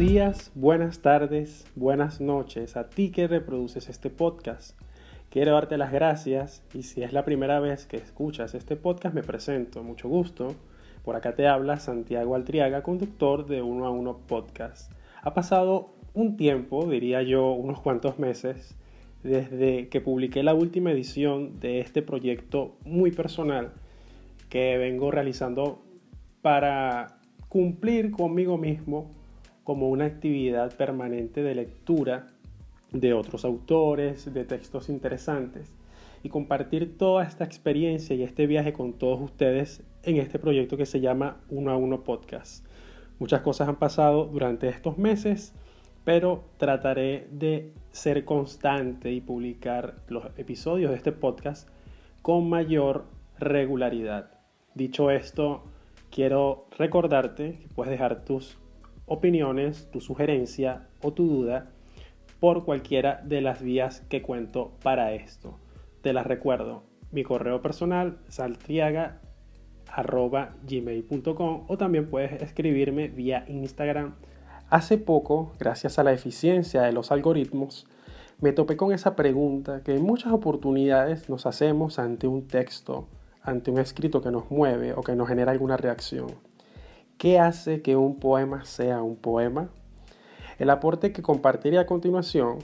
Días, buenas tardes, buenas noches a ti que reproduces este podcast. Quiero darte las gracias y si es la primera vez que escuchas este podcast me presento, mucho gusto. Por acá te habla Santiago Altriaga, conductor de Uno a Uno Podcast. Ha pasado un tiempo, diría yo unos cuantos meses, desde que publiqué la última edición de este proyecto muy personal que vengo realizando para cumplir conmigo mismo como una actividad permanente de lectura de otros autores, de textos interesantes y compartir toda esta experiencia y este viaje con todos ustedes en este proyecto que se llama Uno a Uno Podcast. Muchas cosas han pasado durante estos meses, pero trataré de ser constante y publicar los episodios de este podcast con mayor regularidad. Dicho esto, quiero recordarte que puedes dejar tus opiniones, tu sugerencia o tu duda por cualquiera de las vías que cuento para esto. Te las recuerdo, mi correo personal saltriaga.gmail.com o también puedes escribirme vía Instagram. Hace poco, gracias a la eficiencia de los algoritmos, me topé con esa pregunta que en muchas oportunidades nos hacemos ante un texto, ante un escrito que nos mueve o que nos genera alguna reacción. ¿Qué hace que un poema sea un poema? El aporte que compartiré a continuación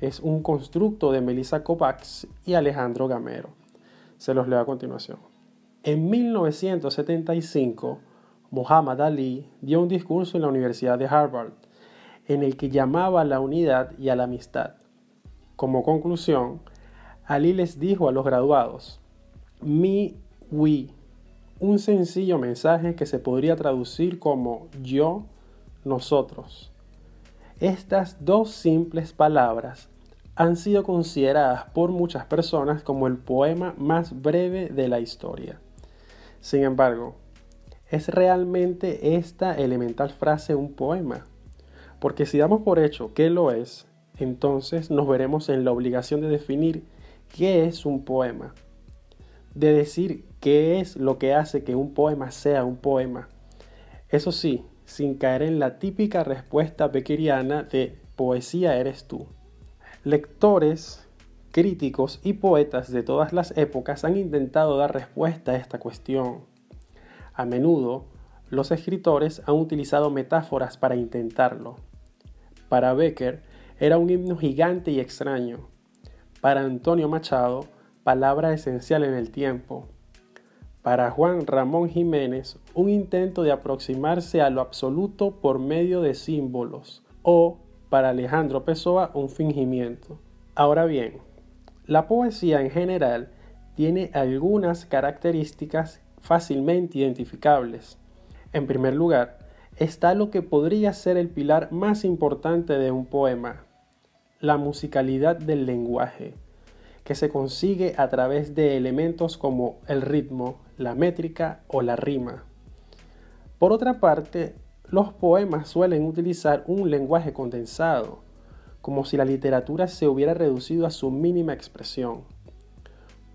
es un constructo de Melissa Kovacs y Alejandro Gamero. Se los leo a continuación. En 1975, Muhammad Ali dio un discurso en la Universidad de Harvard en el que llamaba a la unidad y a la amistad. Como conclusión, Ali les dijo a los graduados, mi, we, un sencillo mensaje que se podría traducir como yo, nosotros. Estas dos simples palabras han sido consideradas por muchas personas como el poema más breve de la historia. Sin embargo, ¿es realmente esta elemental frase un poema? Porque si damos por hecho que lo es, entonces nos veremos en la obligación de definir qué es un poema, de decir qué es lo que hace que un poema sea un poema. Eso sí, sin caer en la típica respuesta beckeriana de poesía eres tú. Lectores, críticos y poetas de todas las épocas han intentado dar respuesta a esta cuestión. A menudo, los escritores han utilizado metáforas para intentarlo. Para Becker era un himno gigante y extraño. Para Antonio Machado, palabra esencial en el tiempo. Para Juan Ramón Jiménez, un intento de aproximarse a lo absoluto por medio de símbolos. O, para Alejandro Pessoa, un fingimiento. Ahora bien, la poesía en general tiene algunas características fácilmente identificables. En primer lugar, está lo que podría ser el pilar más importante de un poema, la musicalidad del lenguaje que se consigue a través de elementos como el ritmo, la métrica o la rima. Por otra parte, los poemas suelen utilizar un lenguaje condensado, como si la literatura se hubiera reducido a su mínima expresión.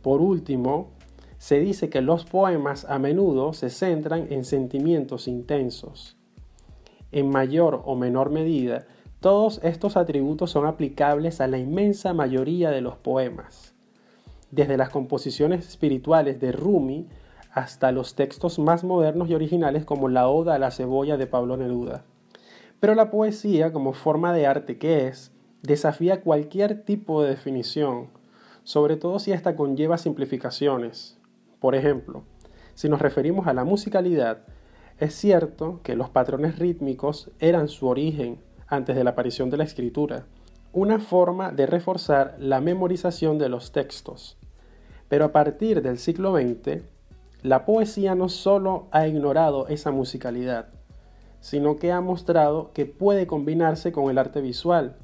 Por último, se dice que los poemas a menudo se centran en sentimientos intensos. En mayor o menor medida, todos estos atributos son aplicables a la inmensa mayoría de los poemas, desde las composiciones espirituales de Rumi hasta los textos más modernos y originales como la Oda a la cebolla de Pablo Neruda. Pero la poesía, como forma de arte que es, desafía cualquier tipo de definición, sobre todo si ésta conlleva simplificaciones. Por ejemplo, si nos referimos a la musicalidad, es cierto que los patrones rítmicos eran su origen, antes de la aparición de la escritura, una forma de reforzar la memorización de los textos. Pero a partir del siglo XX, la poesía no solo ha ignorado esa musicalidad, sino que ha mostrado que puede combinarse con el arte visual,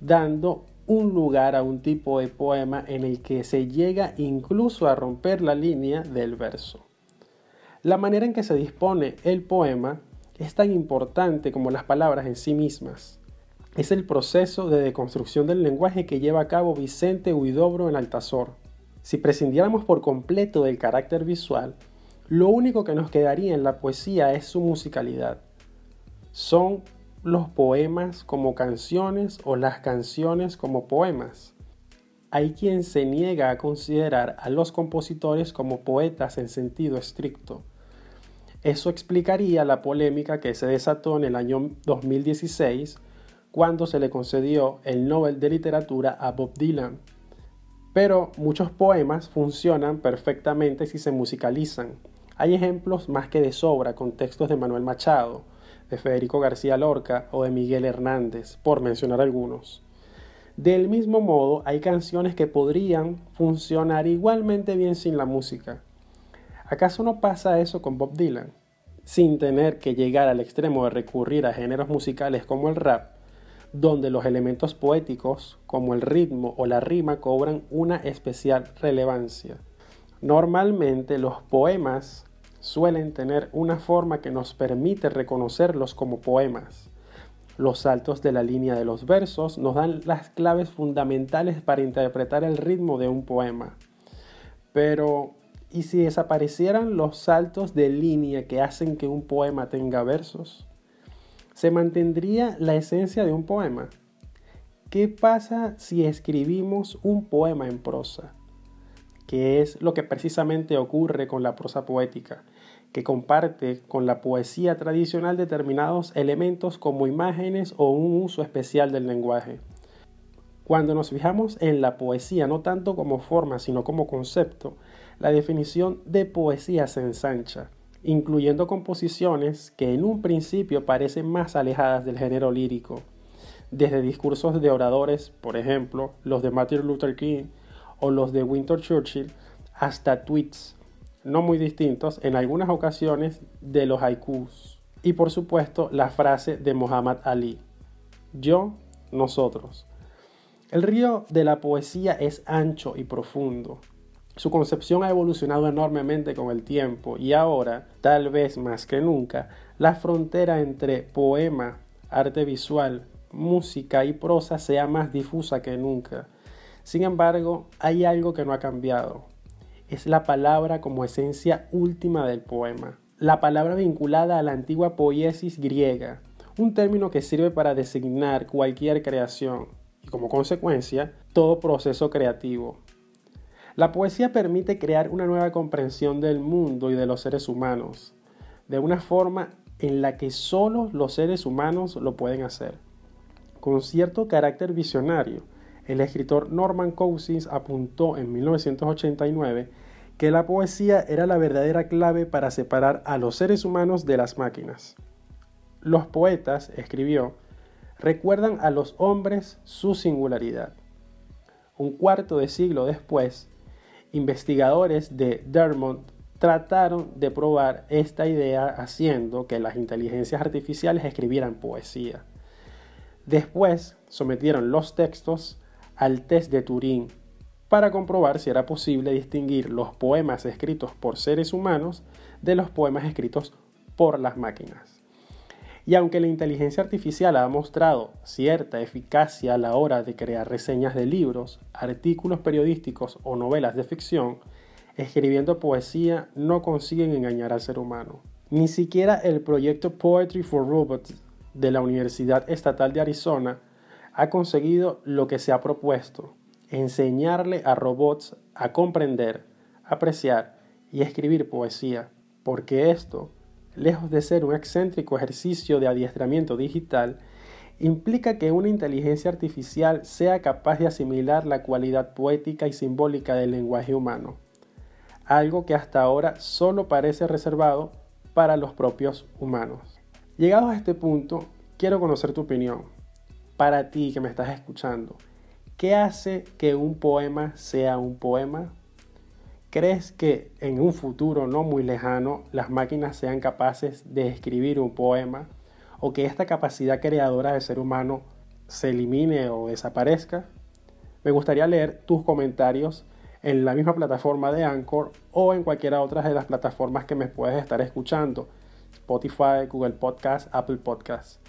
dando un lugar a un tipo de poema en el que se llega incluso a romper la línea del verso. La manera en que se dispone el poema es tan importante como las palabras en sí mismas. Es el proceso de deconstrucción del lenguaje que lleva a cabo Vicente Huidobro en Altazor. Si prescindiéramos por completo del carácter visual, lo único que nos quedaría en la poesía es su musicalidad. Son los poemas como canciones o las canciones como poemas. Hay quien se niega a considerar a los compositores como poetas en sentido estricto. Eso explicaría la polémica que se desató en el año 2016 cuando se le concedió el Nobel de Literatura a Bob Dylan. Pero muchos poemas funcionan perfectamente si se musicalizan. Hay ejemplos más que de sobra con textos de Manuel Machado, de Federico García Lorca o de Miguel Hernández, por mencionar algunos. Del mismo modo, hay canciones que podrían funcionar igualmente bien sin la música. ¿Acaso no pasa eso con Bob Dylan? Sin tener que llegar al extremo de recurrir a géneros musicales como el rap, donde los elementos poéticos como el ritmo o la rima cobran una especial relevancia. Normalmente los poemas suelen tener una forma que nos permite reconocerlos como poemas. Los saltos de la línea de los versos nos dan las claves fundamentales para interpretar el ritmo de un poema. Pero, ¿y si desaparecieran los saltos de línea que hacen que un poema tenga versos? ¿Se mantendría la esencia de un poema? ¿Qué pasa si escribimos un poema en prosa? que es lo que precisamente ocurre con la prosa poética, que comparte con la poesía tradicional determinados elementos como imágenes o un uso especial del lenguaje. Cuando nos fijamos en la poesía no tanto como forma sino como concepto, la definición de poesía se ensancha, incluyendo composiciones que en un principio parecen más alejadas del género lírico, desde discursos de oradores, por ejemplo, los de Martin Luther King, o los de Winter Churchill hasta tweets no muy distintos en algunas ocasiones de los haikus. Y por supuesto la frase de Muhammad Ali, yo, nosotros. El río de la poesía es ancho y profundo. Su concepción ha evolucionado enormemente con el tiempo y ahora, tal vez más que nunca, la frontera entre poema, arte visual, música y prosa sea más difusa que nunca. Sin embargo, hay algo que no ha cambiado. Es la palabra como esencia última del poema. La palabra vinculada a la antigua poiesis griega, un término que sirve para designar cualquier creación y como consecuencia todo proceso creativo. La poesía permite crear una nueva comprensión del mundo y de los seres humanos, de una forma en la que solo los seres humanos lo pueden hacer, con cierto carácter visionario, el escritor Norman Cousins apuntó en 1989 que la poesía era la verdadera clave para separar a los seres humanos de las máquinas. Los poetas, escribió, recuerdan a los hombres su singularidad. Un cuarto de siglo después, investigadores de Dermont trataron de probar esta idea haciendo que las inteligencias artificiales escribieran poesía. Después sometieron los textos al test de Turing para comprobar si era posible distinguir los poemas escritos por seres humanos de los poemas escritos por las máquinas. Y aunque la inteligencia artificial ha mostrado cierta eficacia a la hora de crear reseñas de libros, artículos periodísticos o novelas de ficción, escribiendo poesía no consiguen engañar al ser humano. Ni siquiera el proyecto Poetry for Robots de la Universidad Estatal de Arizona ha conseguido lo que se ha propuesto, enseñarle a robots a comprender, apreciar y escribir poesía, porque esto, lejos de ser un excéntrico ejercicio de adiestramiento digital, implica que una inteligencia artificial sea capaz de asimilar la cualidad poética y simbólica del lenguaje humano, algo que hasta ahora solo parece reservado para los propios humanos. Llegados a este punto, quiero conocer tu opinión para ti que me estás escuchando, ¿qué hace que un poema sea un poema? ¿Crees que en un futuro no muy lejano las máquinas sean capaces de escribir un poema o que esta capacidad creadora del ser humano se elimine o desaparezca? Me gustaría leer tus comentarios en la misma plataforma de Anchor o en cualquiera otra de las plataformas que me puedes estar escuchando. Spotify, Google Podcast, Apple Podcast.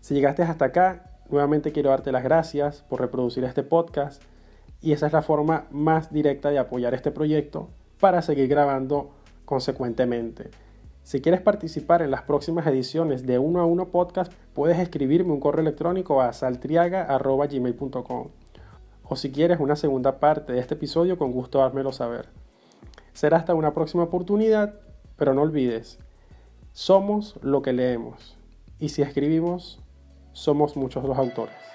Si llegaste hasta acá, Nuevamente quiero darte las gracias por reproducir este podcast y esa es la forma más directa de apoyar este proyecto para seguir grabando consecuentemente. Si quieres participar en las próximas ediciones de Uno a Uno Podcast, puedes escribirme un correo electrónico a saltriaga.gmail.com. O si quieres una segunda parte de este episodio, con gusto dármelo saber. Será hasta una próxima oportunidad, pero no olvides, somos lo que leemos. Y si escribimos, somos muchos los autores.